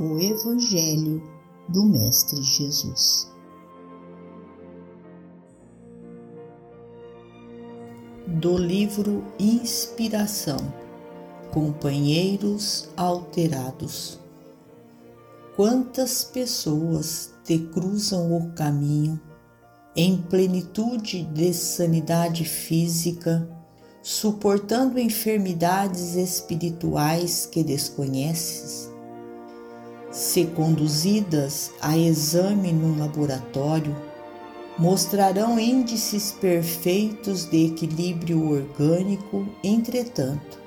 o Evangelho do Mestre Jesus. Do livro Inspiração Companheiros Alterados Quantas pessoas te cruzam o caminho em plenitude de sanidade física, suportando enfermidades espirituais que desconheces? Se conduzidas a exame no laboratório, mostrarão índices perfeitos de equilíbrio orgânico, entretanto,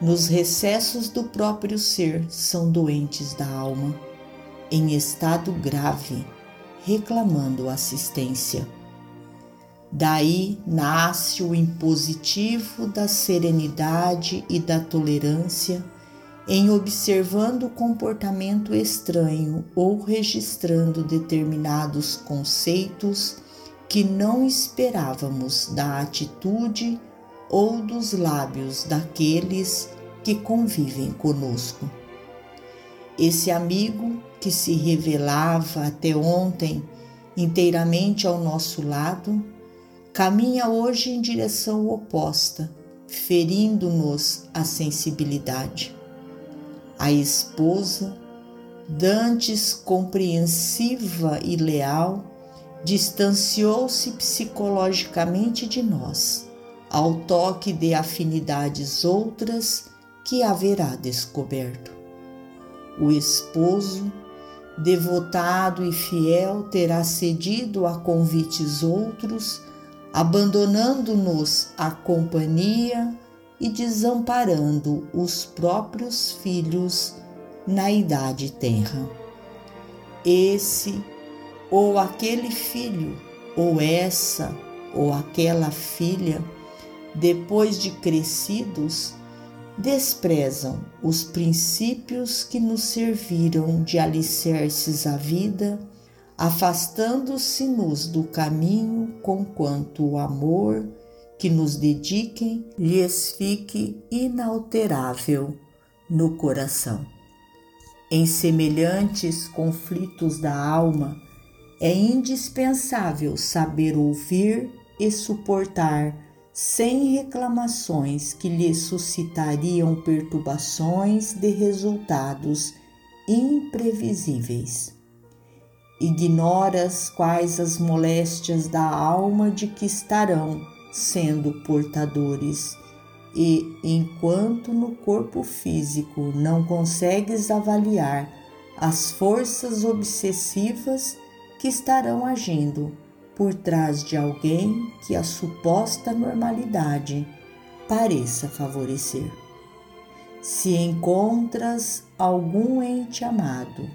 nos recessos do próprio ser são doentes da alma, em estado grave, reclamando assistência. Daí nasce o impositivo da serenidade e da tolerância em observando comportamento estranho ou registrando determinados conceitos que não esperávamos da atitude ou dos lábios daqueles que convivem conosco. Esse amigo que se revelava até ontem inteiramente ao nosso lado, caminha hoje em direção oposta, ferindo-nos a sensibilidade. A esposa, dantes compreensiva e leal, distanciou-se psicologicamente de nós, ao toque de afinidades outras que haverá descoberto. O esposo, devotado e fiel, terá cedido a convites outros, abandonando-nos a companhia e desamparando os próprios filhos na idade tenra. Esse ou aquele filho, ou essa ou aquela filha, depois de crescidos, desprezam os princípios que nos serviram de alicerces à vida, afastando-se-nos do caminho conquanto o amor que nos dediquem lhes fique inalterável no coração. Em semelhantes conflitos da alma, é indispensável saber ouvir e suportar sem reclamações que lhe suscitariam perturbações de resultados imprevisíveis. Ignoras quais as moléstias da alma de que estarão sendo portadores, e enquanto no corpo físico não consegues avaliar as forças obsessivas que estarão agindo por trás de alguém que a suposta normalidade pareça favorecer. Se encontras algum ente amado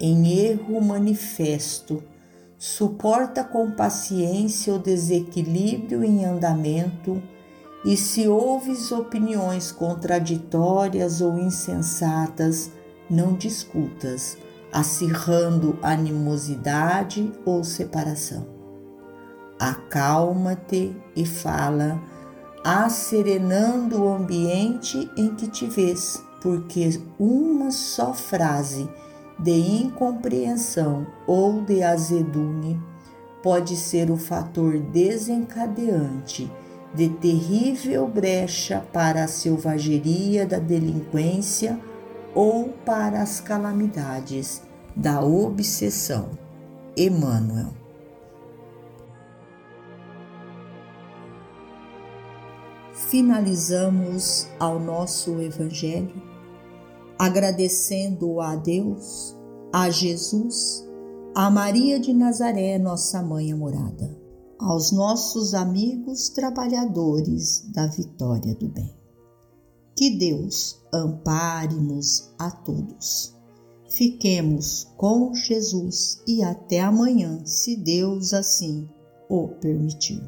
em erro manifesto, suporta com paciência o desequilíbrio em andamento e se ouves opiniões contraditórias ou insensatas, não discutas, acirrando animosidade ou separação. Acalma-te e fala, asserenando o ambiente em que te vês, porque uma só frase de incompreensão ou de azedume pode ser o fator desencadeante de terrível brecha para a selvageria da delinquência ou para as calamidades da obsessão. Emmanuel. Finalizamos ao nosso Evangelho agradecendo a Deus, a Jesus, a Maria de Nazaré, nossa mãe amorada, aos nossos amigos trabalhadores da vitória do bem. Que Deus ampare-nos a todos. Fiquemos com Jesus e até amanhã, se Deus assim o permitir.